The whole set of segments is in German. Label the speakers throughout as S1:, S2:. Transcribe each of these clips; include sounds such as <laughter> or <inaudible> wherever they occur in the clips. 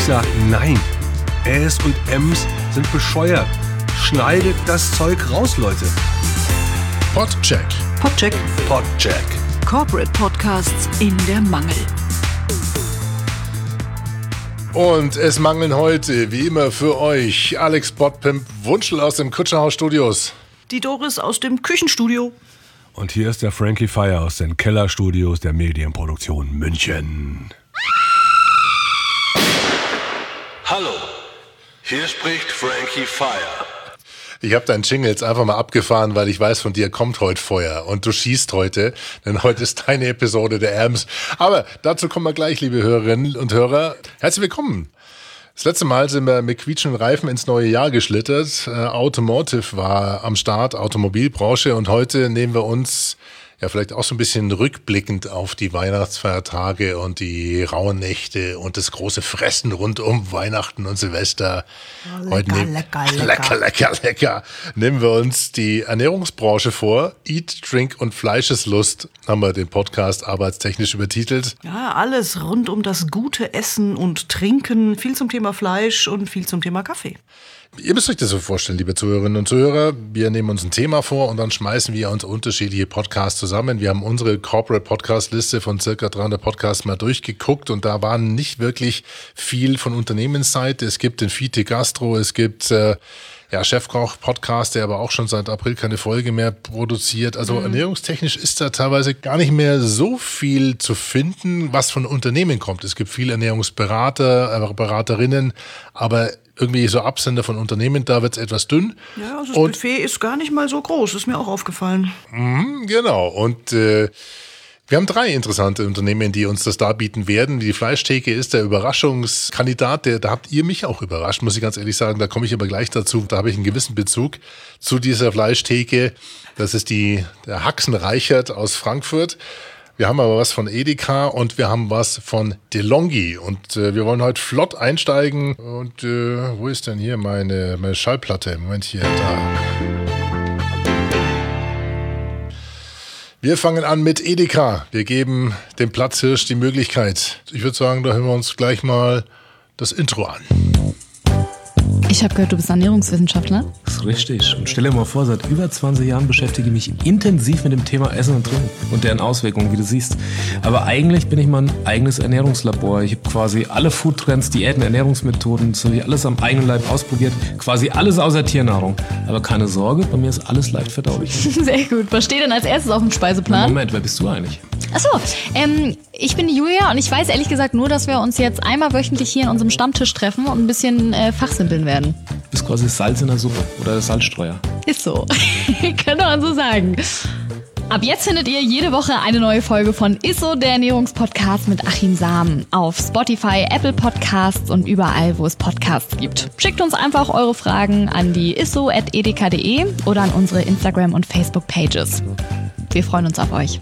S1: Ich sag nein. Äs und Ms sind bescheuert. Schneidet das Zeug raus, Leute.
S2: Podcheck.
S3: Podcheck.
S1: Podcheck.
S3: Corporate Podcasts in der Mangel.
S2: Und es mangeln heute, wie immer für euch, Alex Botpimp Wunschel aus dem Kutscherhaus Studios.
S3: Die Doris aus dem Küchenstudio.
S1: Und hier ist der Frankie Fire aus den Kellerstudios der Medienproduktion München.
S4: Hallo, hier spricht Frankie Fire.
S2: Ich habe deinen Jingle jetzt einfach mal abgefahren, weil ich weiß, von dir kommt heute Feuer und du schießt heute, denn heute ist deine Episode der Erms. Aber dazu kommen wir gleich, liebe Hörerinnen und Hörer. Herzlich willkommen. Das letzte Mal sind wir mit quietschenden Reifen ins neue Jahr geschlittert. Äh, Automotive war am Start, Automobilbranche und heute nehmen wir uns ja vielleicht auch so ein bisschen rückblickend auf die Weihnachtsfeiertage und die rauen Nächte und das große Fressen rund um Weihnachten und Silvester.
S3: Oh,
S2: Heute
S3: lecker,
S2: nehmen-
S3: lecker, <laughs>
S2: lecker,
S3: lecker.
S2: lecker, lecker. Nehmen wir uns die Ernährungsbranche vor. Eat, Drink und Fleischeslust haben wir den Podcast arbeitstechnisch übertitelt.
S3: Ja, alles rund um das gute Essen und Trinken. Viel zum Thema Fleisch und viel zum Thema Kaffee.
S2: Ihr müsst euch das so vorstellen, liebe Zuhörerinnen und Zuhörer. Wir nehmen uns ein Thema vor und dann schmeißen wir uns unterschiedliche Podcasts zusammen. Wir haben unsere Corporate Podcast Liste von circa 300 Podcasts mal durchgeguckt und da waren nicht wirklich viel von Unternehmensseite. Es gibt den Fite Gastro, es gibt äh, ja, Chefkoch Podcast, der aber auch schon seit April keine Folge mehr produziert. Also ernährungstechnisch ist da teilweise gar nicht mehr so viel zu finden, was von Unternehmen kommt. Es gibt viele Ernährungsberater, äh, Beraterinnen, aber irgendwie so Absender von Unternehmen, da wird es etwas dünn.
S3: Ja, also das
S2: Und-
S3: Buffet ist gar nicht mal so groß. Ist mir auch aufgefallen.
S2: Genau. Und äh, wir haben drei interessante Unternehmen, die uns das darbieten werden. Die Fleischtheke ist der Überraschungskandidat. Der, da habt ihr mich auch überrascht, muss ich ganz ehrlich sagen. Da komme ich aber gleich dazu. Da habe ich einen gewissen Bezug zu dieser Fleischtheke. Das ist die der Haxen Reichert aus Frankfurt. Wir haben aber was von Edeka und wir haben was von DeLonghi. Und äh, wir wollen heute flott einsteigen. Und äh, wo ist denn hier meine, meine Schallplatte? Moment hier, da. Wir fangen an mit Edeka. Wir geben dem Platzhirsch die Möglichkeit. Ich würde sagen, da hören wir uns gleich mal das Intro an.
S5: Ich habe gehört, du bist Ernährungswissenschaftler.
S6: Das ist richtig. Und stell dir mal vor, seit über 20 Jahren beschäftige ich mich intensiv mit dem Thema Essen und Trinken und deren Auswirkungen, wie du siehst. Aber eigentlich bin ich mein eigenes Ernährungslabor. Ich habe quasi alle Foodtrends, Diäten, Ernährungsmethoden, sowie alles am eigenen Leib ausprobiert. Quasi alles außer Tiernahrung. Aber keine Sorge, bei mir ist alles leicht verdaulich. <laughs>
S5: Sehr gut. Was steht denn als erstes auf dem Speiseplan?
S6: Moment, wer bist du eigentlich?
S5: Achso, ähm, ich bin Julia und ich weiß ehrlich gesagt nur, dass wir uns jetzt einmal wöchentlich hier in unserem Stammtisch treffen und ein bisschen äh, fachsimpeln werden.
S6: Du bist quasi Salz in der Suppe oder der Salzstreuer.
S5: Ist so. <laughs> Könnte man so sagen. Ab jetzt findet ihr jede Woche eine neue Folge von Isso, der Ernährungspodcast mit Achim Sam auf Spotify, Apple Podcasts und überall, wo es Podcasts gibt. Schickt uns einfach eure Fragen an die isso.edeka.de oder an unsere Instagram- und Facebook-Pages. Wir freuen uns auf euch.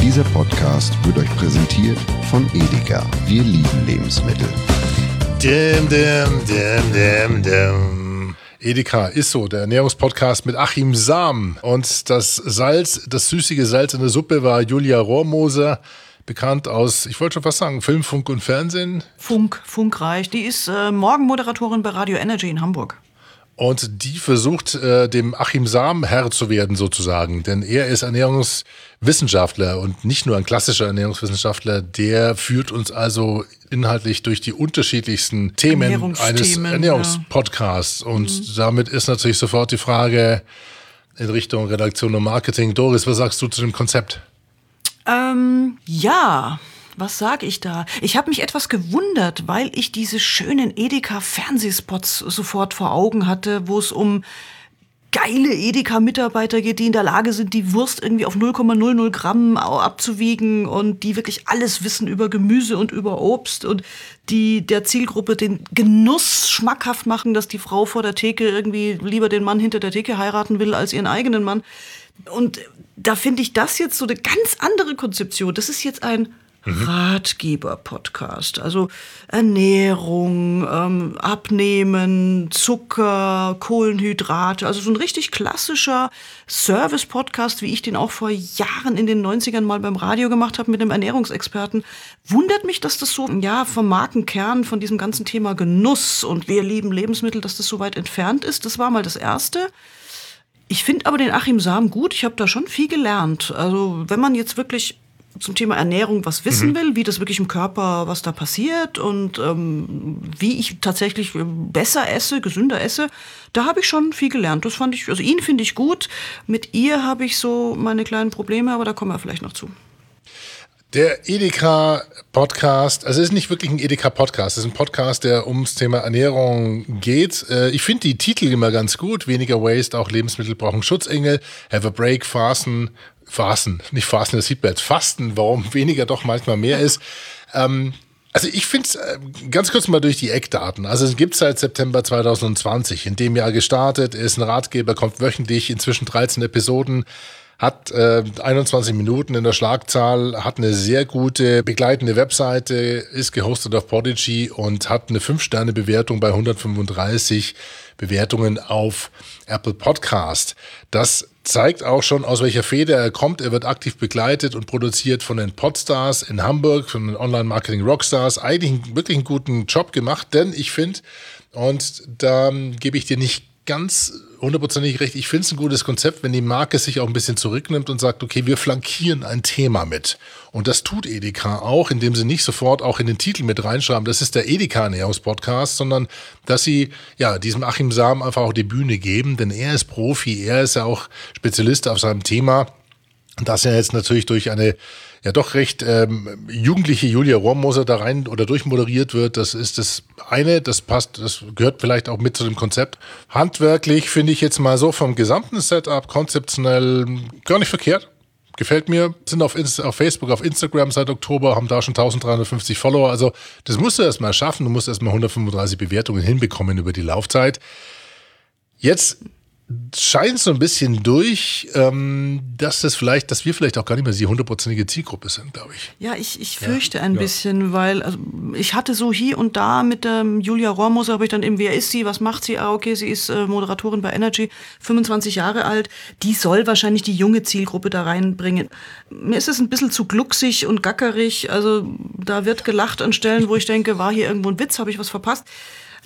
S7: Dieser Podcast wird euch präsentiert von Edeka. Wir lieben Lebensmittel.
S2: Dim, dim, dim, dim, dim. Edeka ist so, der Ernährungspodcast mit Achim Sam. Und das Salz, das süßige Salz in der Suppe war Julia Rohrmoser, bekannt aus, ich wollte schon fast sagen, Film, Funk und Fernsehen.
S3: Funk, Funkreich. Die ist äh, Morgenmoderatorin bei Radio Energy in Hamburg.
S2: Und die versucht, äh, dem Achim Sam Herr zu werden, sozusagen. Denn er ist Ernährungswissenschaftler und nicht nur ein klassischer Ernährungswissenschaftler. Der führt uns also inhaltlich durch die unterschiedlichsten Themen eines Ernährungspodcasts. Und damit ist natürlich sofort die Frage in Richtung Redaktion und Marketing. Doris, was sagst du zu dem Konzept?
S3: Ähm, ja, was sag ich da? Ich habe mich etwas gewundert, weil ich diese schönen Edeka-Fernsehspots sofort vor Augen hatte, wo es um geile Edeka-Mitarbeiter geht, die in der Lage sind, die Wurst irgendwie auf 0,00 Gramm abzuwiegen und die wirklich alles wissen über Gemüse und über Obst und die der Zielgruppe den Genuss schmackhaft machen, dass die Frau vor der Theke irgendwie lieber den Mann hinter der Theke heiraten will als ihren eigenen Mann. Und da finde ich das jetzt so eine ganz andere Konzeption. Das ist jetzt ein Ratgeber-Podcast. Also Ernährung, ähm, Abnehmen, Zucker, Kohlenhydrate. Also so ein richtig klassischer Service-Podcast, wie ich den auch vor Jahren in den 90ern mal beim Radio gemacht habe mit einem Ernährungsexperten. Wundert mich, dass das so, ja, vom Markenkern, von diesem ganzen Thema Genuss und wir lieben Lebensmittel, dass das so weit entfernt ist. Das war mal das Erste. Ich finde aber den Achim Sam gut. Ich habe da schon viel gelernt. Also wenn man jetzt wirklich zum Thema Ernährung was wissen mhm. will, wie das wirklich im Körper, was da passiert und ähm, wie ich tatsächlich besser esse, gesünder esse, da habe ich schon viel gelernt. Das fand ich, also ihn finde ich gut. Mit ihr habe ich so meine kleinen Probleme, aber da kommen wir vielleicht noch zu.
S2: Der Edeka-Podcast, also es ist nicht wirklich ein Edeka-Podcast, es ist ein Podcast, der ums Thema Ernährung geht. Äh, ich finde die Titel immer ganz gut. Weniger Waste, auch Lebensmittel brauchen Schutzengel. Have a Break, Fasten, Fasten, nicht Fasten das Seatbelt, Fasten, warum <laughs> weniger doch manchmal mehr ist. Ähm, also ich finde es äh, ganz kurz mal durch die Eckdaten. Also es gibt seit September 2020, in dem Jahr gestartet, ist ein Ratgeber, kommt wöchentlich, inzwischen 13 Episoden, hat äh, 21 Minuten in der Schlagzahl, hat eine sehr gute begleitende Webseite, ist gehostet auf Podigy und hat eine 5-Sterne-Bewertung bei 135 Bewertungen auf Apple Podcast. Das zeigt auch schon, aus welcher Feder er kommt. Er wird aktiv begleitet und produziert von den Podstars in Hamburg, von den Online-Marketing-Rockstars. Eigentlich wirklich einen guten Job gemacht, denn ich finde, und da gebe ich dir nicht ganz hundertprozentig recht. Ich finde es ein gutes Konzept, wenn die Marke sich auch ein bisschen zurücknimmt und sagt, okay, wir flankieren ein Thema mit. Und das tut Edeka auch, indem sie nicht sofort auch in den Titel mit reinschreiben, das ist der Edeka-Ernährungspodcast, sondern dass sie ja diesem Achim Sam einfach auch die Bühne geben, denn er ist Profi, er ist ja auch Spezialist auf seinem Thema. Das er jetzt natürlich durch eine ja doch recht ähm, jugendliche Julia Rohrmoser da rein oder durchmoderiert wird, das ist das eine, das passt, das gehört vielleicht auch mit zu dem Konzept. Handwerklich finde ich jetzt mal so vom gesamten Setup konzeptionell gar nicht verkehrt. Gefällt mir, sind auf, Inst auf Facebook, auf Instagram seit Oktober, haben da schon 1350 Follower. Also das musst du erst mal schaffen, du musst erst mal 135 Bewertungen hinbekommen über die Laufzeit. Jetzt scheint so ein bisschen durch, ähm, dass das vielleicht, dass wir vielleicht auch gar nicht mehr die hundertprozentige Zielgruppe sind, glaube ich.
S3: Ja, ich, ich fürchte ja. ein ja. bisschen, weil also, ich hatte so hier und da mit ähm, Julia Rohrmoser, habe ich dann eben, wer ist sie, was macht sie? Ah, okay, sie ist äh, Moderatorin bei Energy, 25 Jahre alt. Die soll wahrscheinlich die junge Zielgruppe da reinbringen. Mir ist es ein bisschen zu glucksig und gackerig. Also da wird gelacht an Stellen, wo ich denke, war hier irgendwo ein Witz, habe ich was verpasst?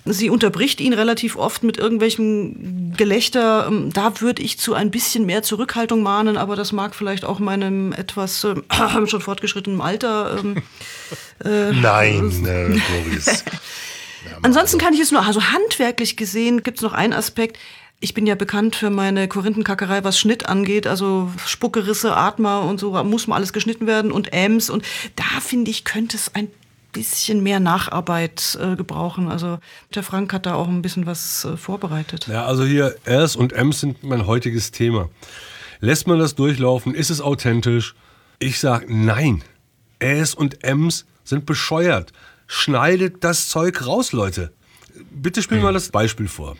S3: Sie unterbricht ihn relativ oft mit irgendwelchem Gelächter. Ähm, da würde ich zu ein bisschen mehr Zurückhaltung mahnen, aber das mag vielleicht auch meinem etwas äh, <clears throat> schon fortgeschrittenen Alter. Ähm, <laughs>
S2: äh, Nein, äh, Boris. <laughs>
S3: Ansonsten kann ich es nur, also handwerklich gesehen gibt es noch einen Aspekt. Ich bin ja bekannt für meine Korinthenkackerei, was Schnitt angeht, also Spuckerisse, Atmer und so, muss mal alles geschnitten werden und Äms. Und da finde ich, könnte es ein bisschen mehr Nacharbeit äh, gebrauchen. Also der Frank hat da auch ein bisschen was äh, vorbereitet.
S1: Ja, also hier Rs und Ms sind mein heutiges Thema. Lässt man das durchlaufen? Ist es authentisch? Ich sage nein. S und Ms sind bescheuert. Schneidet das Zeug raus, Leute. Bitte spiel mal das Beispiel vor.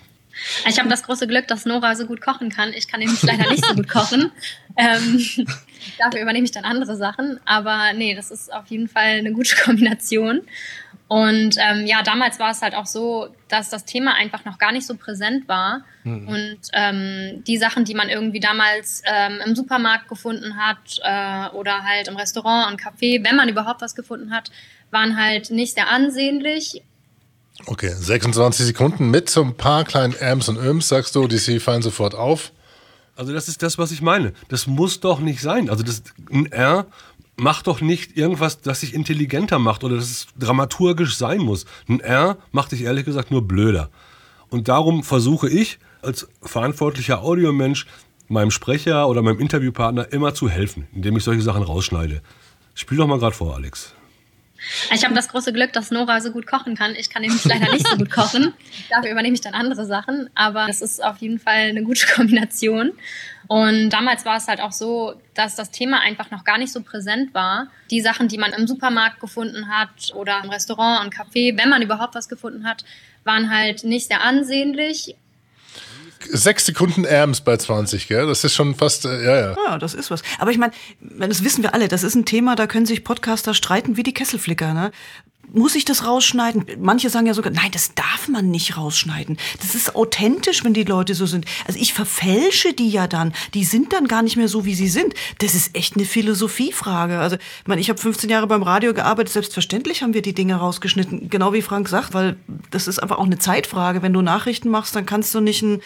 S5: Ich habe das große Glück, dass Nora so gut kochen kann. Ich kann nämlich leider nicht so gut kochen. Ähm, <laughs> dafür übernehme ich dann andere Sachen. Aber nee, das ist auf jeden Fall eine gute <laughs> Kombination. Und ähm, ja, damals war es halt auch so, dass das Thema einfach noch gar nicht so präsent war. Mhm. Und ähm, die Sachen, die man irgendwie damals ähm, im Supermarkt gefunden hat äh, oder halt im Restaurant und Café, wenn man überhaupt was gefunden hat, waren halt nicht sehr ansehnlich
S2: Okay, 26 Sekunden mit so ein paar kleinen Ams und Öms, sagst du, die fallen sofort auf.
S1: Also das ist das, was ich meine. Das muss doch nicht sein. Also das, ein R macht doch nicht irgendwas, das sich intelligenter macht oder dass es dramaturgisch sein muss. Ein R macht dich ehrlich gesagt nur blöder. Und darum versuche ich als verantwortlicher Audiomensch meinem Sprecher oder meinem Interviewpartner immer zu helfen, indem ich solche Sachen rausschneide. Spiel doch mal gerade vor, Alex.
S5: Ich habe das große Glück, dass Nora so gut kochen kann. Ich kann nämlich leider nicht so gut kochen. <laughs> Dafür übernehme ich dann andere Sachen. Aber es ist auf jeden Fall eine gute <laughs> Kombination. Und damals war es halt auch so, dass das Thema einfach noch gar nicht so präsent war. Die Sachen, die man im Supermarkt gefunden hat oder im Restaurant und Café, wenn man überhaupt was gefunden hat, waren halt nicht sehr ansehnlich.
S2: Sechs Sekunden Erms bei 20, gell? Das ist schon fast, äh, ja, ja.
S3: Ja, das ist was. Aber ich meine, das wissen wir alle, das ist ein Thema, da können sich Podcaster streiten wie die Kesselflicker, ne? Muss ich das rausschneiden? Manche sagen ja sogar, nein, das darf man nicht rausschneiden. Das ist authentisch, wenn die Leute so sind. Also ich verfälsche die ja dann. Die sind dann gar nicht mehr so, wie sie sind. Das ist echt eine Philosophiefrage. Also ich meine, ich habe 15 Jahre beim Radio gearbeitet. Selbstverständlich haben wir die Dinge rausgeschnitten. Genau wie Frank sagt, weil das ist einfach auch eine Zeitfrage. Wenn du Nachrichten machst, dann kannst du nicht ein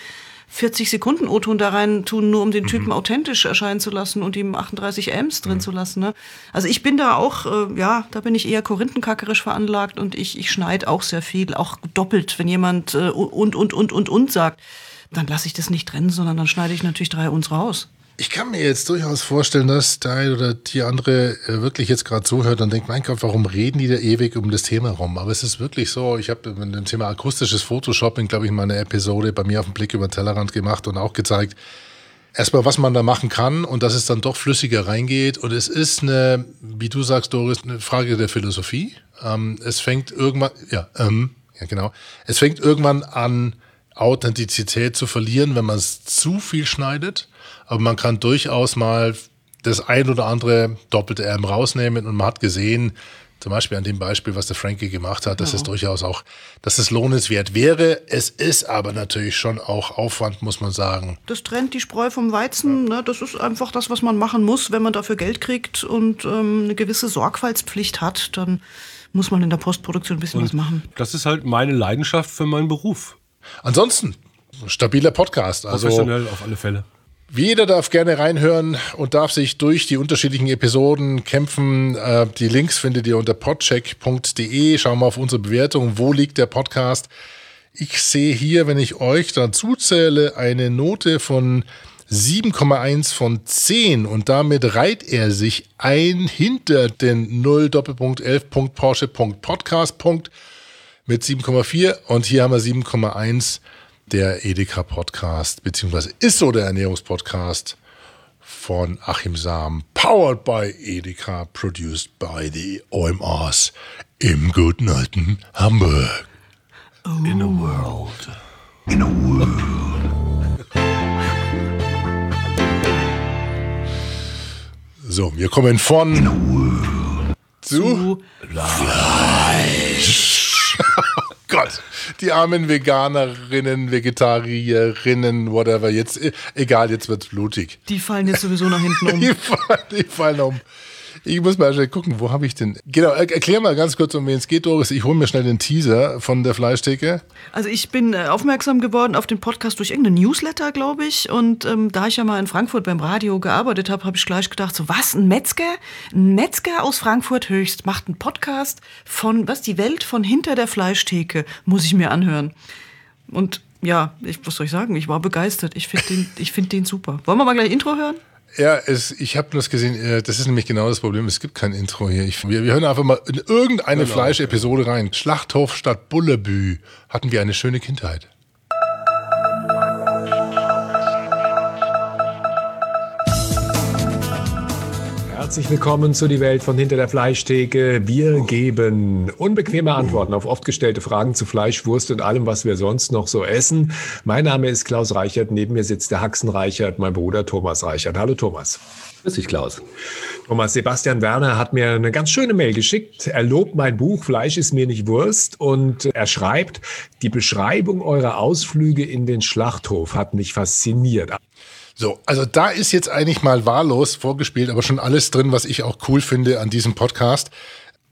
S3: 40 Sekunden O-Ton da rein tun, nur um den Typen authentisch erscheinen zu lassen und ihm 38 Amps drin zu lassen. Ne? Also ich bin da auch, äh, ja, da bin ich eher korinthenkackerisch veranlagt und ich, ich schneide auch sehr viel, auch doppelt, wenn jemand äh, und, und, und, und, und sagt. Dann lasse ich das nicht drin, sondern dann schneide ich natürlich drei uns raus.
S2: Ich kann mir jetzt durchaus vorstellen, dass der eine oder die andere äh, wirklich jetzt gerade zuhört und denkt, mein Gott, warum reden die da ewig um das Thema rum? Aber es ist wirklich so, ich habe mit dem Thema akustisches Photoshopping, glaube ich, mal eine Episode bei mir auf den Blick über den Tellerrand gemacht und auch gezeigt, erstmal, was man da machen kann und dass es dann doch flüssiger reingeht. Und es ist eine, wie du sagst, Doris, eine Frage der Philosophie. Ähm, es fängt irgendwann, ja, ähm, ja genau, es fängt irgendwann an, Authentizität zu verlieren, wenn man es zu viel schneidet. Aber man kann durchaus mal das ein oder andere doppelte M rausnehmen und man hat gesehen, zum Beispiel an dem Beispiel, was der Frankie gemacht hat, dass es durchaus auch, dass es lohnenswert wäre. Es ist aber natürlich schon auch Aufwand, muss man sagen.
S3: Das trennt die Spreu vom Weizen. Ne? Das ist einfach das, was man machen muss, wenn man dafür Geld kriegt und ähm, eine gewisse Sorgfaltspflicht hat. Dann muss man in der Postproduktion ein bisschen was machen.
S1: Das ist halt meine Leidenschaft für meinen Beruf.
S2: Ansonsten, stabiler Podcast. Also
S1: Professionell auf alle Fälle.
S2: Jeder darf gerne reinhören und darf sich durch die unterschiedlichen Episoden kämpfen. Äh, die Links findet ihr unter podcheck.de. Schauen wir auf unsere Bewertung. Wo liegt der Podcast? Ich sehe hier, wenn ich euch dazu zähle, eine Note von 7,1 von 10 und damit reiht er sich ein hinter den 0 Doppelpunkt 11 Punkt Porsche Punkt Podcast Punkt mit 7,4 und hier haben wir 7,1 der Edeka Podcast, beziehungsweise ist so der Ernährungspodcast von Achim Sam, powered by Edeka, produced by the OMRs im guten alten Hamburg.
S1: In a world.
S2: In a world. So, wir kommen von zu <laughs> Gott, die armen Veganerinnen, Vegetarierinnen, whatever. Jetzt, äh, egal, jetzt wird's blutig.
S3: Die fallen jetzt sowieso nach hinten um. <laughs>
S2: Die fallen, die fallen um. Ich muss mal schnell gucken, wo habe ich denn? Genau, er- erklär mal ganz kurz, um wen es geht, Doris. Ich hole mir schnell den Teaser von der Fleischtheke.
S3: Also ich bin äh, aufmerksam geworden auf den Podcast durch irgendeinen Newsletter, glaube ich. Und ähm, da ich ja mal in Frankfurt beim Radio gearbeitet habe, habe ich gleich gedacht, so was, ein Metzger? Ein Metzger aus Frankfurt höchst macht einen Podcast von, was, die Welt von hinter der Fleischtheke, muss ich mir anhören. Und ja, ich, was soll ich sagen, ich war begeistert. Ich finde den, find den super. Wollen wir mal gleich Intro hören?
S2: Ja, es, ich habe das gesehen, äh, das ist nämlich genau das Problem, es gibt kein Intro hier. Ich, wir, wir hören einfach mal in irgendeine Fleischepisode rein. Schlachthof statt Bullebü. Hatten wir eine schöne Kindheit.
S6: Herzlich willkommen zu die Welt von hinter der Fleischtheke. Wir geben unbequeme Antworten auf oft gestellte Fragen zu Fleisch, Wurst und allem, was wir sonst noch so essen. Mein Name ist Klaus Reichert. Neben mir sitzt der Haxen Reichert, mein Bruder Thomas Reichert. Hallo Thomas.
S8: Grüß dich, Klaus.
S6: Thomas Sebastian Werner hat mir eine ganz schöne Mail geschickt. Er lobt mein Buch Fleisch ist mir nicht Wurst und er schreibt, die Beschreibung eurer Ausflüge in den Schlachthof hat mich fasziniert.
S2: So, also da ist jetzt eigentlich mal wahllos vorgespielt, aber schon alles drin, was ich auch cool finde an diesem Podcast.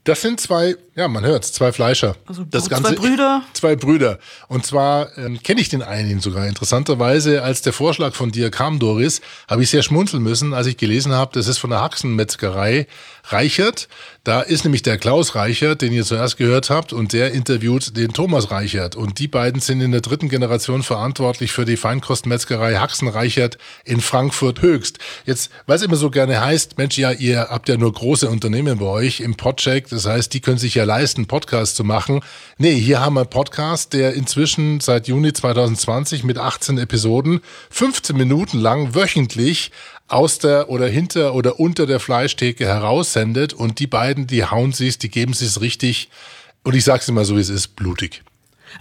S2: Das sind zwei, ja, man hört's, zwei Fleischer.
S3: Also zwei Brüder. <laughs>
S2: Zwei Brüder. Und zwar ähm, kenne ich den einen sogar. Interessanterweise, als der Vorschlag von dir kam, Doris, habe ich sehr schmunzeln müssen, als ich gelesen habe, das ist von der Haxenmetzgerei Reichert. Da ist nämlich der Klaus Reichert, den ihr zuerst gehört habt, und der interviewt den Thomas Reichert. Und die beiden sind in der dritten Generation verantwortlich für die Feinkostmetzgerei Haxen Reichert in Frankfurt Höchst. Jetzt, weil es immer so gerne heißt, Mensch, ja, ihr habt ja nur große Unternehmen bei euch im Podcheck. Das heißt, die können sich ja leisten, Podcasts zu machen. Nee, hier haben wir einen Podcast, der inzwischen seit Juni 2020 mit 18 Episoden 15 Minuten lang wöchentlich aus der oder hinter oder unter der Fleischtheke heraussendet und die beiden, die hauen sie's, die geben sie's richtig und ich sag's immer so, wie es ist, blutig.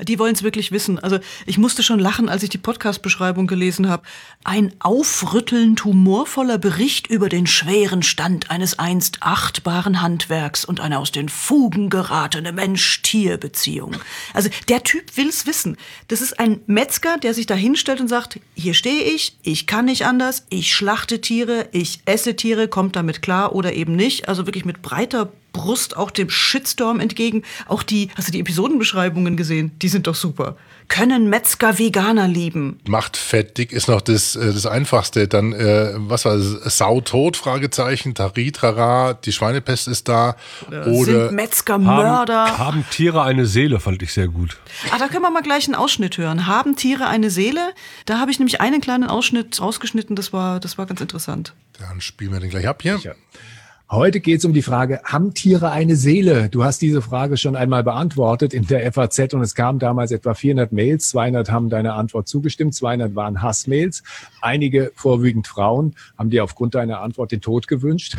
S3: Die wollen es wirklich wissen. Also ich musste schon lachen, als ich die Podcast-Beschreibung gelesen habe. Ein aufrüttelnd humorvoller Bericht über den schweren Stand eines einst achtbaren Handwerks und eine aus den Fugen geratene Mensch-Tier-Beziehung. Also der Typ will's wissen. Das ist ein Metzger, der sich da hinstellt und sagt, hier stehe ich, ich kann nicht anders, ich schlachte Tiere, ich esse Tiere, kommt damit klar oder eben nicht. Also wirklich mit breiter Brust auch dem Shitstorm entgegen. Auch die, hast du die Episodenbeschreibungen gesehen? Die sind doch super. Können Metzger Veganer lieben?
S2: Macht fettig ist noch das, äh, das Einfachste. Dann, äh, was war das? Sautot? Fragezeichen. Taritrara. Die Schweinepest ist da. Oder
S3: Sind Metzger Mörder?
S1: Haben, haben Tiere eine Seele, fand ich sehr gut.
S3: Ah, da können wir mal gleich einen Ausschnitt hören. Haben Tiere eine Seele? Da habe ich nämlich einen kleinen Ausschnitt rausgeschnitten. Das war, das war ganz interessant.
S2: dann spielen wir den gleich ab hier.
S8: Heute geht es um die Frage, haben Tiere eine Seele? Du hast diese Frage schon einmal beantwortet in der FAZ und es kamen damals etwa 400 Mails. 200 haben deiner Antwort zugestimmt, 200 waren Hassmails. Einige, vorwiegend Frauen, haben dir aufgrund deiner Antwort den Tod gewünscht.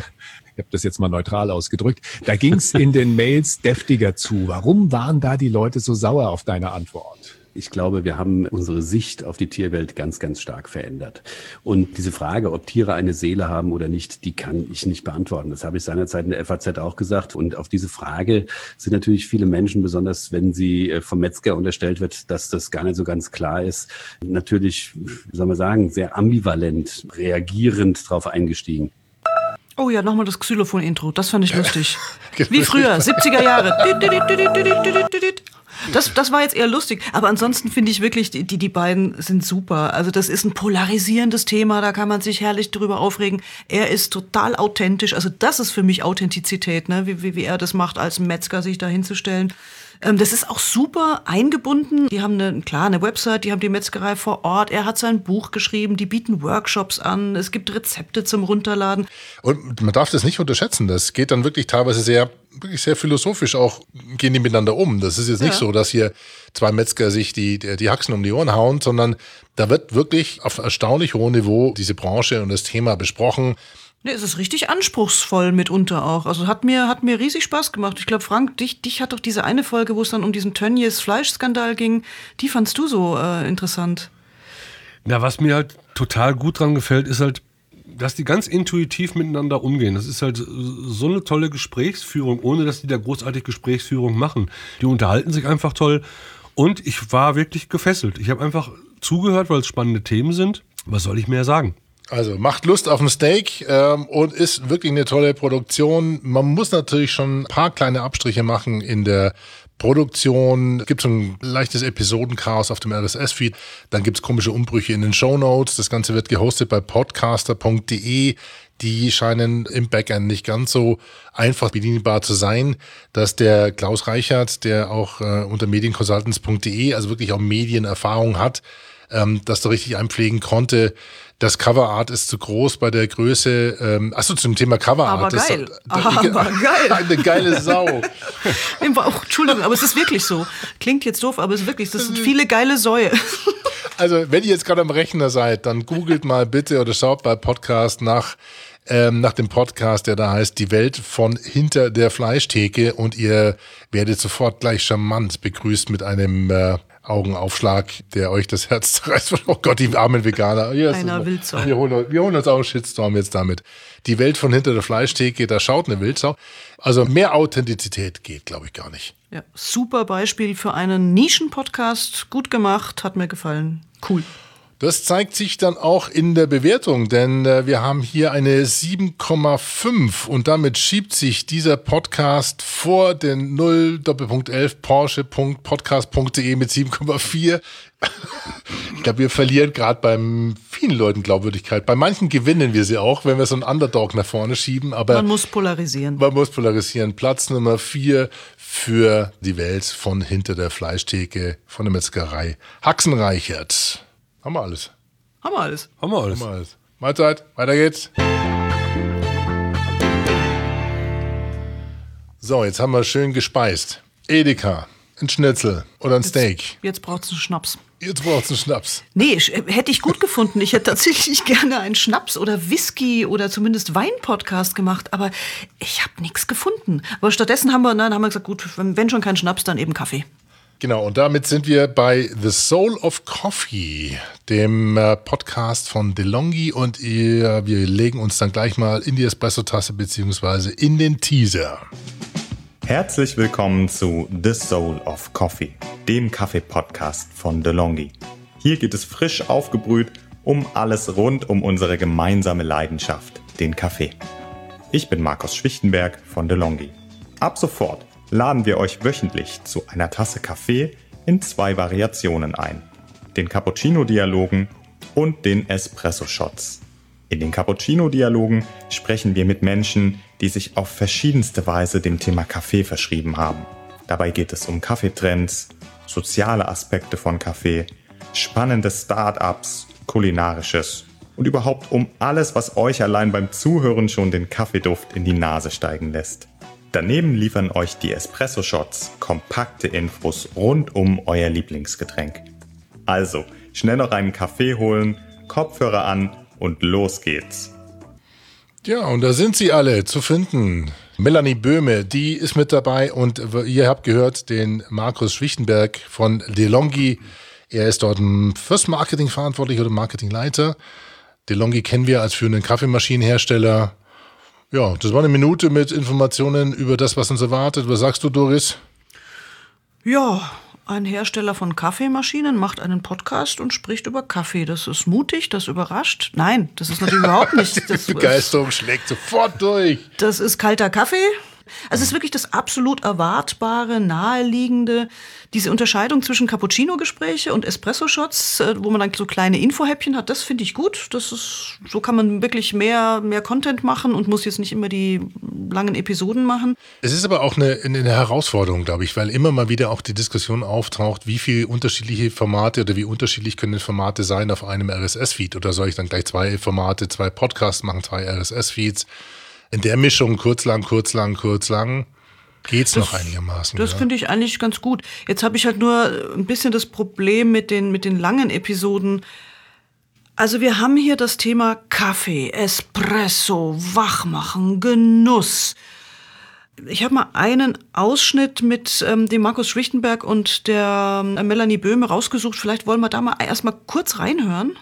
S8: Ich habe das jetzt mal neutral ausgedrückt. Da ging es in den Mails deftiger zu. Warum waren da die Leute so sauer auf deine Antwort?
S9: Ich glaube, wir haben unsere Sicht auf die Tierwelt ganz, ganz stark verändert. Und diese Frage, ob Tiere eine Seele haben oder nicht, die kann ich nicht beantworten. Das habe ich seinerzeit in der FAZ auch gesagt. Und auf diese Frage sind natürlich viele Menschen, besonders wenn sie äh, vom Metzger unterstellt wird, dass das gar nicht so ganz klar ist, natürlich, wie soll man sagen, sehr ambivalent reagierend darauf eingestiegen.
S3: Oh ja, nochmal das Xylophon-Intro. Das fand ich <laughs> lustig. Wie früher, 70er Jahre. Das, das war jetzt eher lustig. Aber ansonsten finde ich wirklich, die, die beiden sind super. Also das ist ein polarisierendes Thema, da kann man sich herrlich drüber aufregen. Er ist total authentisch. Also das ist für mich Authentizität, ne? wie, wie, wie er das macht, als Metzger sich da hinzustellen. Ähm, Das ist auch super eingebunden. Die haben eine, klar eine Website, die haben die Metzgerei vor Ort. Er hat sein Buch geschrieben, die bieten Workshops an. Es gibt Rezepte zum Runterladen.
S2: Und man darf das nicht unterschätzen. Das geht dann wirklich teilweise sehr, wirklich sehr philosophisch auch, gehen die miteinander um. Das ist jetzt nicht
S3: Ja.
S2: so, dass hier zwei Metzger sich die, die, die Haxen um die Ohren hauen, sondern da wird wirklich auf erstaunlich hohem Niveau diese Branche und das Thema besprochen.
S3: Ne, es ist richtig anspruchsvoll mitunter auch. Also hat mir, hat mir riesig Spaß gemacht. Ich glaube, Frank, dich, dich hat doch diese eine Folge, wo es dann um diesen Tönnies Fleischskandal ging, die fandst du so äh, interessant.
S1: Ja, was mir halt total gut dran gefällt, ist halt, dass die ganz intuitiv miteinander umgehen. Das ist halt so eine tolle Gesprächsführung, ohne dass die da großartig Gesprächsführung machen. Die unterhalten sich einfach toll. Und ich war wirklich gefesselt. Ich habe einfach zugehört, weil es spannende Themen sind. Was soll ich mehr sagen?
S2: Also macht Lust auf ein Steak ähm, und ist wirklich eine tolle Produktion. Man muss natürlich schon ein paar kleine Abstriche machen in der Produktion. Es gibt so ein leichtes Episodenchaos auf dem RSS-Feed. Dann gibt es komische Umbrüche in den Shownotes. Das Ganze wird gehostet bei podcaster.de. Die scheinen im Backend nicht ganz so einfach bedienbar zu sein, dass der Klaus Reichert, der auch äh, unter medienconsultants.de, also wirklich auch Medienerfahrung hat, ähm, das da richtig einpflegen konnte. Das Coverart ist zu groß bei der Größe. Ähm, achso, zum Thema Coverart.
S3: Aber
S2: Das-
S3: geil.
S2: da-
S3: Aber <laughs> geil.
S2: Eine geile Sau. <laughs>
S3: Auch, Entschuldigung, aber es ist wirklich so. Klingt jetzt doof, aber es ist wirklich, das sind viele geile Säue. <laughs>
S2: Also, wenn ihr jetzt gerade am Rechner seid, dann googelt mal bitte oder schaut bei Podcast nach, ähm, nach dem Podcast, der da heißt Die Welt von hinter der Fleischtheke und ihr werdet sofort gleich charmant begrüßt mit einem äh, Augenaufschlag, der euch das Herz <laughs> zerreißt. Oh Gott, die armen Veganer. Hier
S3: Einer Wildsau.
S2: Wir holen, uns- wir holen uns auch einen Shitstorm jetzt damit. Die Welt von hinter der Fleischtheke, da schaut eine Wildsau. Also mehr Authentizität geht, glaube ich, gar nicht.
S3: Ja, super Beispiel für einen Nischen-Podcast. Gut gemacht, hat mir gefallen. Cool.
S2: Das zeigt sich dann auch in der Bewertung, denn äh, wir haben hier eine 7,5 und damit schiebt sich dieser Podcast vor den 0 Doppelpunkt 11 Porsche.podcast.de mit 7,4. Ich glaube, wir verlieren gerade beim vielen Leuten Glaubwürdigkeit. Bei manchen gewinnen wir sie auch, wenn wir so einen Underdog nach vorne schieben, aber
S3: Man muss polarisieren.
S2: man muss polarisieren. Platz Nummer 4 für die Welt von hinter der Fleischtheke von der Metzgerei Haxenreichert. Haben wir alles.
S3: Haben wir alles.
S1: Haben wir alles.
S2: Haben wir alles. Mahlzeit, weiter geht's. So, jetzt haben wir schön gespeist. Edeka, ein Schnitzel oder ein Steak.
S3: Jetzt braucht's einen Schnaps.
S2: Jetzt braucht's einen Schnaps.
S3: Nee, sch- hätte ich gut gefunden. Ich hätte tatsächlich <laughs> gerne einen Schnaps oder Whisky oder zumindest Wein-Podcast gemacht, aber ich habe nichts gefunden. Aber stattdessen haben wir, dann haben wir gesagt, gut, wenn wenn schon kein Schnaps, dann eben Kaffee.
S2: Genau, und damit sind wir bei The Soul of Coffee, dem äh, Podcast von DeLonghi und ihr, wir legen uns dann gleich mal in die Espresso-Tasse beziehungsweise in den Teaser.
S10: Herzlich willkommen zu The Soul of Coffee, dem Kaffee-Podcast von DeLonghi. Hier geht es frisch aufgebrüht um alles rund um unsere gemeinsame Leidenschaft, den Kaffee. Ich bin Markus Schwichtenberg von DeLonghi. Ab sofort laden wir euch wöchentlich zu einer Tasse Kaffee in zwei Variationen ein. Den Cappuccino-Dialogen und den Espresso-Shots. In den Cappuccino-Dialogen sprechen wir mit Menschen, die sich auf verschiedenste Weise dem Thema Kaffee verschrieben haben. Dabei geht es um Kaffeetrends, soziale Aspekte von Kaffee, spannende Start-ups, kulinarisches und überhaupt um alles, was euch allein beim Zuhören schon den Kaffeeduft in die Nase steigen lässt. Daneben liefern euch die Espresso Shots kompakte Infos rund um euer Lieblingsgetränk. Also, schnell noch einen Kaffee holen, Kopfhörer an und los geht's.
S2: Ja, und da sind sie alle zu finden. Melanie Böhme, die ist mit dabei und ihr habt gehört den Markus Schwichtenberg von DeLonghi. Er ist dort fürs Marketing verantwortlich oder Marketingleiter. DeLonghi kennen wir als führenden Kaffeemaschinenhersteller ja, das war eine Minute mit Informationen über das, was uns erwartet. Was sagst du, Doris?
S3: Ja, ein Hersteller von Kaffeemaschinen macht einen Podcast und spricht über Kaffee. Das ist mutig, das überrascht. Nein, das ist natürlich überhaupt nicht. <laughs>
S2: Die Begeisterung schlägt sofort durch.
S3: Das ist kalter Kaffee. Also es ist wirklich das absolut erwartbare, naheliegende, diese Unterscheidung zwischen Cappuccino-Gespräche und Espresso-Shots, äh, wo man dann so kleine Infohäppchen hat, das finde ich gut. Das ist, so kann man wirklich mehr, mehr Content machen und muss jetzt nicht immer die langen Episoden machen.
S2: Es ist aber auch eine, eine Herausforderung, glaube ich, weil immer mal wieder auch die Diskussion auftaucht, wie viele unterschiedliche Formate oder wie unterschiedlich können Formate sein auf einem RSS-Feed oder soll ich dann gleich zwei Formate, zwei Podcasts machen, zwei RSS-Feeds? In der Mischung kurz lang, kurz lang, kurz lang geht's das, noch einigermaßen.
S3: Das ja. finde ich eigentlich ganz gut. Jetzt habe ich halt nur ein bisschen das Problem mit den, mit den langen Episoden. Also wir haben hier das Thema Kaffee, Espresso, Wachmachen, Genuss. Ich habe mal einen Ausschnitt mit ähm, dem Markus Schwichtenberg und der äh, Melanie Böhme rausgesucht. Vielleicht wollen wir da mal erstmal kurz reinhören.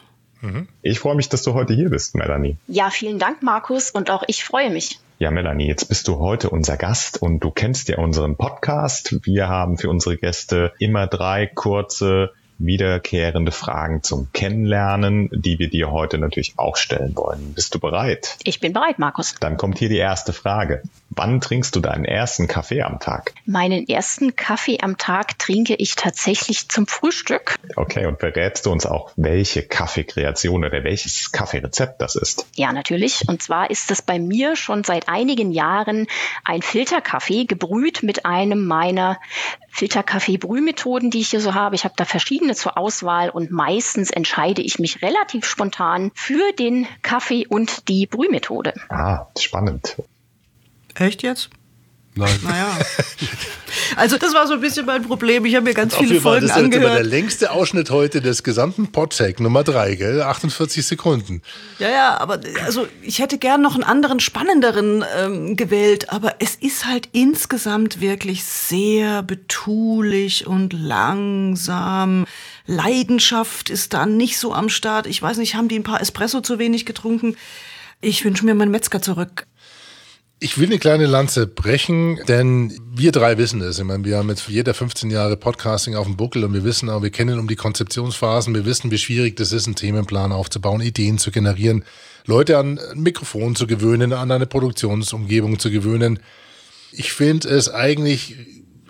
S10: Mhm. Ich freue mich, dass du heute hier bist, Melanie.
S11: Ja, vielen Dank, Markus, und auch ich freue mich.
S10: Ja, Melanie, jetzt bist du heute unser Gast und du kennst ja unseren Podcast. Wir haben für unsere Gäste immer drei kurze wiederkehrende Fragen zum Kennenlernen, die wir dir heute natürlich auch stellen wollen. Bist du bereit?
S11: Ich bin bereit, Markus.
S10: Dann kommt hier die erste Frage. Wann trinkst du deinen ersten Kaffee am Tag?
S11: Meinen ersten Kaffee am Tag trinke ich tatsächlich zum Frühstück.
S10: Okay, und verrätst du uns auch, welche Kaffeekreation oder welches Kaffeerezept das ist?
S11: Ja, natürlich. Und zwar ist es bei mir schon seit einigen Jahren ein Filterkaffee gebrüht mit einem meiner Filterkaffee-Brühmethoden, die ich hier so habe. Ich habe da verschiedene zur Auswahl und meistens entscheide ich mich relativ spontan für den Kaffee und die Brühmethode.
S10: Ah, spannend.
S3: Echt jetzt?
S1: Nein.
S3: Naja. Also das war so ein bisschen mein Problem. Ich habe mir ganz viele Folgen
S2: das
S3: angehört.
S2: Das ist der längste Ausschnitt heute des gesamten Podtag Nummer drei, gell? 48 Sekunden.
S3: Ja, ja, aber also ich hätte gern noch einen anderen, spannenderen ähm, gewählt. Aber es ist halt insgesamt wirklich sehr betulich und langsam. Leidenschaft ist da nicht so am Start. Ich weiß nicht, haben die ein paar Espresso zu wenig getrunken? Ich wünsche mir meinen Metzger zurück.
S2: Ich will eine kleine Lanze brechen, denn wir drei wissen es. Ich meine, wir haben jetzt jeder 15 Jahre Podcasting auf dem Buckel und wir wissen auch, wir kennen um die Konzeptionsphasen, wir wissen, wie schwierig das ist, einen Themenplan aufzubauen, Ideen zu generieren, Leute an ein Mikrofon zu gewöhnen, an eine Produktionsumgebung zu gewöhnen. Ich finde es eigentlich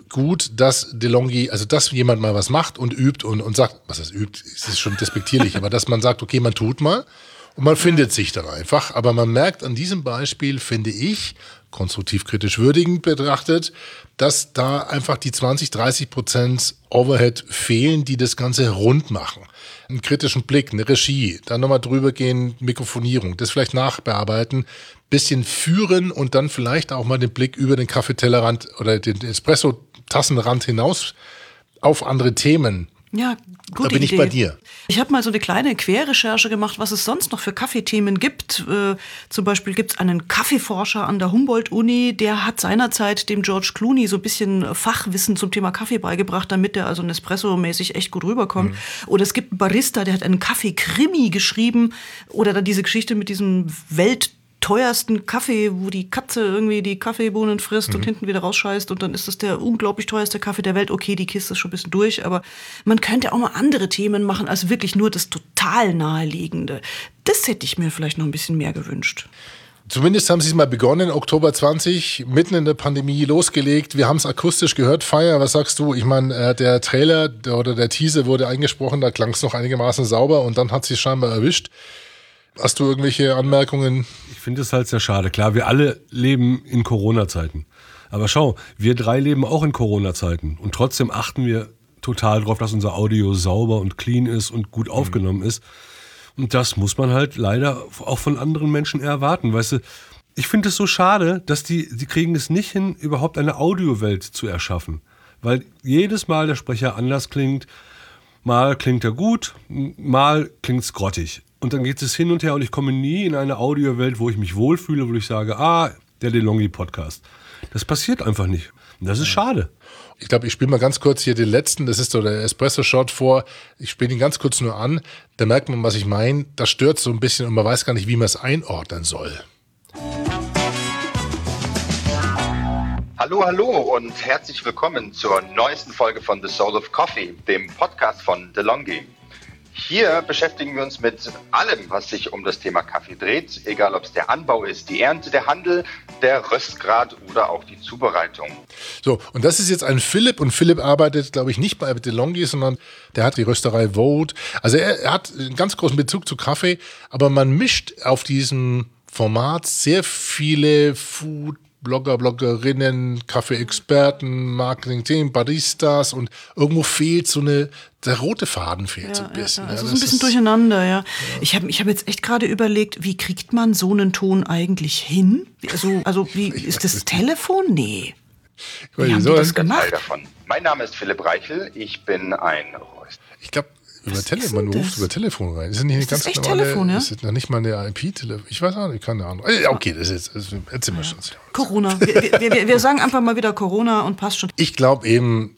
S2: gut, dass DeLonghi, also dass jemand mal was macht und übt und, und sagt, was das übt, ist schon despektierlich, <laughs> aber dass man sagt, okay, man tut mal und man findet sich dann einfach. Aber man merkt an diesem Beispiel, finde ich, konstruktiv kritisch würdigend betrachtet, dass da einfach die 20, 30 Prozent Overhead fehlen, die das Ganze rund machen. Einen kritischen Blick, eine Regie, dann nochmal drüber gehen, Mikrofonierung, das vielleicht nachbearbeiten, bisschen führen und dann vielleicht auch mal den Blick über den Kaffeetellerrand oder den Espresso-Tassenrand hinaus auf andere Themen
S3: Ja, gute
S2: Da bin ich
S3: Idee.
S2: bei dir.
S3: Ich habe mal so eine kleine Querrecherche gemacht, was es sonst noch für Kaffeethemen gibt. Äh, zum Beispiel gibt es einen Kaffeeforscher an der Humboldt-Uni, der hat seinerzeit dem George Clooney so ein bisschen Fachwissen zum Thema Kaffee beigebracht, damit der also Nespresso-mäßig echt gut rüberkommt.
S2: Mhm.
S3: Oder es gibt einen Barista, der hat einen Kaffee-Krimi geschrieben. Oder dann diese Geschichte mit diesem Welt teuersten Kaffee, wo die Katze irgendwie die Kaffeebohnen frisst
S2: Mhm.
S3: und hinten wieder rausscheißt und dann ist das der unglaublich teuerste Kaffee der Welt. Okay, die Kiste ist schon ein bisschen durch, aber man könnte auch mal andere Themen machen als wirklich nur das total naheliegende. Das hätte ich mir vielleicht noch ein bisschen mehr gewünscht.
S2: Zumindest haben sie es mal begonnen, Oktober 20, mitten in der Pandemie losgelegt. Wir haben es akustisch gehört. Feier, was sagst du? Ich meine, äh, der Trailer der, oder der Teaser wurde eingesprochen, da klang es noch einigermaßen sauber und dann hat sie scheinbar erwischt. Hast du irgendwelche Anmerkungen?
S1: Ich finde es halt sehr schade. Klar, wir alle leben in Corona-Zeiten. Aber schau, wir drei leben auch in Corona-Zeiten. Und trotzdem achten wir total darauf, dass unser Audio sauber und clean ist und gut aufgenommen ist. Und das muss man halt leider auch von anderen Menschen erwarten. Weißt du, ich finde es so schade, dass die, die kriegen es nicht hin, überhaupt eine Audiowelt zu erschaffen. Weil jedes Mal der Sprecher anders klingt. Mal klingt er gut, mal klingt es grottig. Und dann geht es hin und her und ich komme nie in eine Audiowelt, wo ich mich wohlfühle, wo ich sage, ah, der DeLonghi-Podcast. Das passiert einfach nicht. Und das ist schade.
S2: Ich glaube, ich spiele mal ganz kurz hier den letzten, das ist so der Espresso-Shot vor. Ich spiele ihn ganz kurz nur an. Da merkt man, was ich meine. Das stört so ein bisschen und man weiß gar nicht, wie man es einordnen soll.
S12: Hallo, hallo und herzlich willkommen zur neuesten Folge von The Soul of Coffee, dem Podcast von DeLonghi. Hier beschäftigen wir uns mit allem, was sich um das Thema Kaffee dreht, egal ob es der Anbau ist, die Ernte, der Handel, der Röstgrad oder auch die Zubereitung.
S2: So, und das ist jetzt ein Philipp und Philipp arbeitet, glaube ich, nicht bei DeLonghi, sondern der hat die Rösterei Vote. Also er, er hat einen ganz großen Bezug zu Kaffee, aber man mischt auf diesem Format sehr viele Food Blogger, Bloggerinnen, Kaffeeexperten, Marketing-Team, Baristas und irgendwo fehlt so eine, der rote Faden fehlt so ein bisschen.
S3: Also
S2: ja,
S3: so ein bisschen
S2: ist-
S3: durcheinander, ja. Ich habe ich hab jetzt echt gerade überlegt, wie kriegt man so einen Ton eigentlich hin? Also, also wie <laughs> ist das Telefon? Nee.
S2: weiß
S3: Wie haben
S2: nicht,
S3: die
S2: so
S3: das
S2: ein-
S3: gemacht?
S12: Davon. Mein Name ist Philipp Reichel, ich bin ein.
S2: Ich glaube, über Telefon, man ruft über Telefon rein. Ist das nicht eine
S3: Ist das
S2: ganz
S3: echt
S2: normale,
S3: Telefon, ja?
S2: Ist das noch nicht mal eine IP-Telefon? Ich weiß auch nicht, keine Ahnung. Äh, Okay, das ist jetzt, das erzählen wir schon.
S3: Corona. Wir, wir, wir, sagen einfach mal wieder Corona und passt schon.
S2: Ich glaube eben,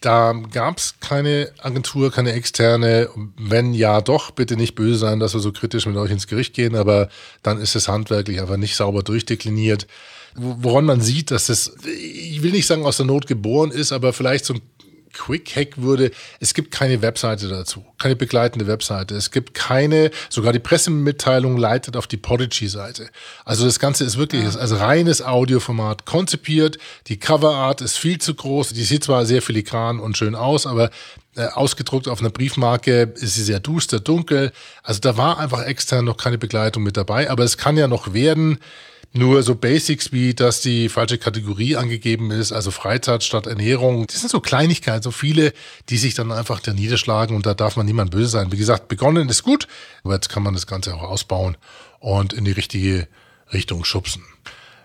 S2: da gab es keine Agentur, keine externe. Wenn ja, doch, bitte nicht böse sein, dass wir so kritisch mit euch ins Gericht gehen, aber dann ist es handwerklich einfach nicht sauber durchdekliniert. Wo- Woran man sieht, dass es, ich will nicht sagen, aus der Not geboren ist, aber vielleicht so ein Quick-Hack würde, es gibt keine Webseite dazu, keine begleitende Webseite. Es gibt keine, sogar die Pressemitteilung leitet auf die Podigy-Seite. Also das Ganze ist wirklich ist als reines Audioformat konzipiert. Die Coverart ist viel zu groß. Die sieht zwar sehr filigran und schön aus, aber äh, ausgedruckt auf einer Briefmarke ist sie sehr duster, dunkel. Also da war einfach extern noch keine Begleitung mit dabei, aber es kann ja noch werden. Nur so Basics wie, dass die falsche Kategorie angegeben ist, also Freizeit statt Ernährung. Das sind so Kleinigkeiten, so viele, die sich dann einfach da niederschlagen und da darf man niemand böse sein. Wie gesagt, begonnen ist gut, aber jetzt kann man das Ganze auch ausbauen und in die richtige Richtung schubsen.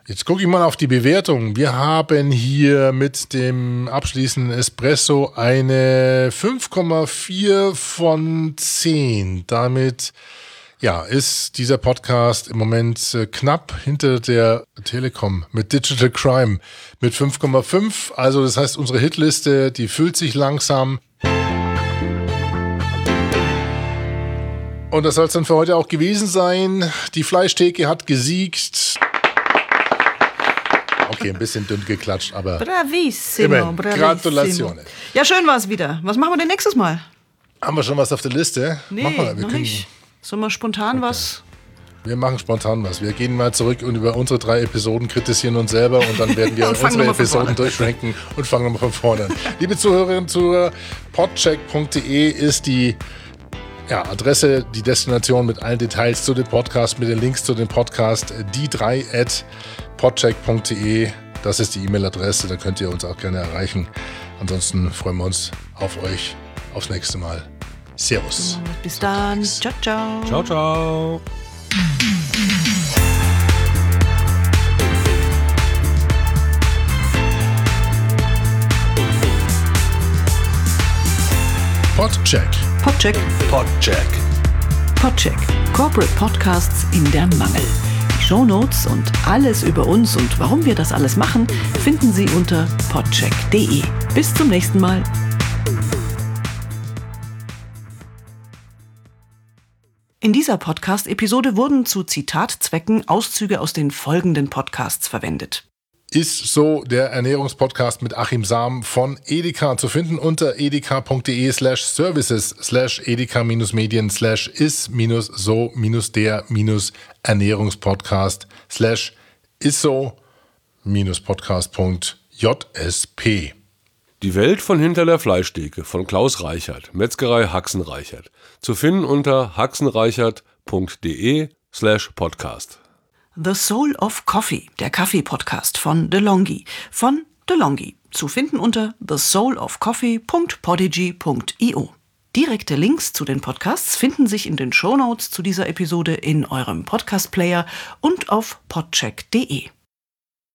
S2: Jetzt gucke ich mal auf die Bewertung. Wir haben hier mit dem abschließenden Espresso eine 5,4 von 10. Damit ja, ist dieser Podcast im Moment äh, knapp hinter der Telekom mit Digital Crime mit 5,5. Also das heißt, unsere Hitliste, die füllt sich langsam. Und das soll es dann für heute auch gewesen sein. Die Fleischtheke hat gesiegt. Okay, ein bisschen dünn geklatscht, aber
S3: Bravissimo,
S2: Immerhin.
S3: bravissimo.
S2: Gratulationen.
S3: Ja, schön war es wieder. Was machen wir denn nächstes Mal?
S2: haben wir schon was auf der Liste?
S3: Nee,
S2: Machen wir. Wir
S3: noch
S2: können-
S3: nicht. Sollen wir spontan was?
S2: Wir machen spontan was. Wir gehen mal zurück und über unsere drei Episoden kritisieren uns selber und dann werden wir <laughs> unsere Episoden
S3: vorne.
S2: durchranken und fangen nochmal von vorne an. Liebe Zuhörerinnen und Zuhörer, podcheck.de ist die ja, Adresse, die Destination mit allen Details zu dem Podcast, mit den Links zu dem Podcast, die drei at podcheck.de. Das ist die E-Mail-Adresse, da könnt ihr uns auch gerne erreichen. Ansonsten freuen wir uns auf euch aufs nächste Mal. Servus.
S3: Bis dann. Ciao, ciao.
S1: Ciao, ciao.
S2: Pod Podcheck.
S3: Podcheck.
S1: Podcheck.
S3: Podcheck. Corporate Podcasts in der Mangel. Die Shownotes und alles über uns und warum wir das alles machen, finden Sie unter podcheck.de. Bis zum nächsten Mal. In dieser Podcast-Episode wurden zu Zitatzwecken Auszüge aus den folgenden Podcasts verwendet.
S2: Ist so der Ernährungspodcast mit Achim Sam von Edeka zu finden unter edeka.de slash services slash edeka-medien slash is so der Ernährungspodcast slash isso podcast.jsp.
S1: Die Welt von hinter der Fleischtheke von Klaus Reichert, Metzgerei Haxen Reichert. Zu finden unter haxenreichert.de slash podcast.
S3: The Soul of Coffee, der Kaffee-Podcast von DeLonghi. Von DeLonghi. Zu finden unter thesoulofcoffee.podigy.io. Direkte Links zu den Podcasts finden sich in den Shownotes zu dieser Episode in eurem Podcast-Player und auf podcheck.de.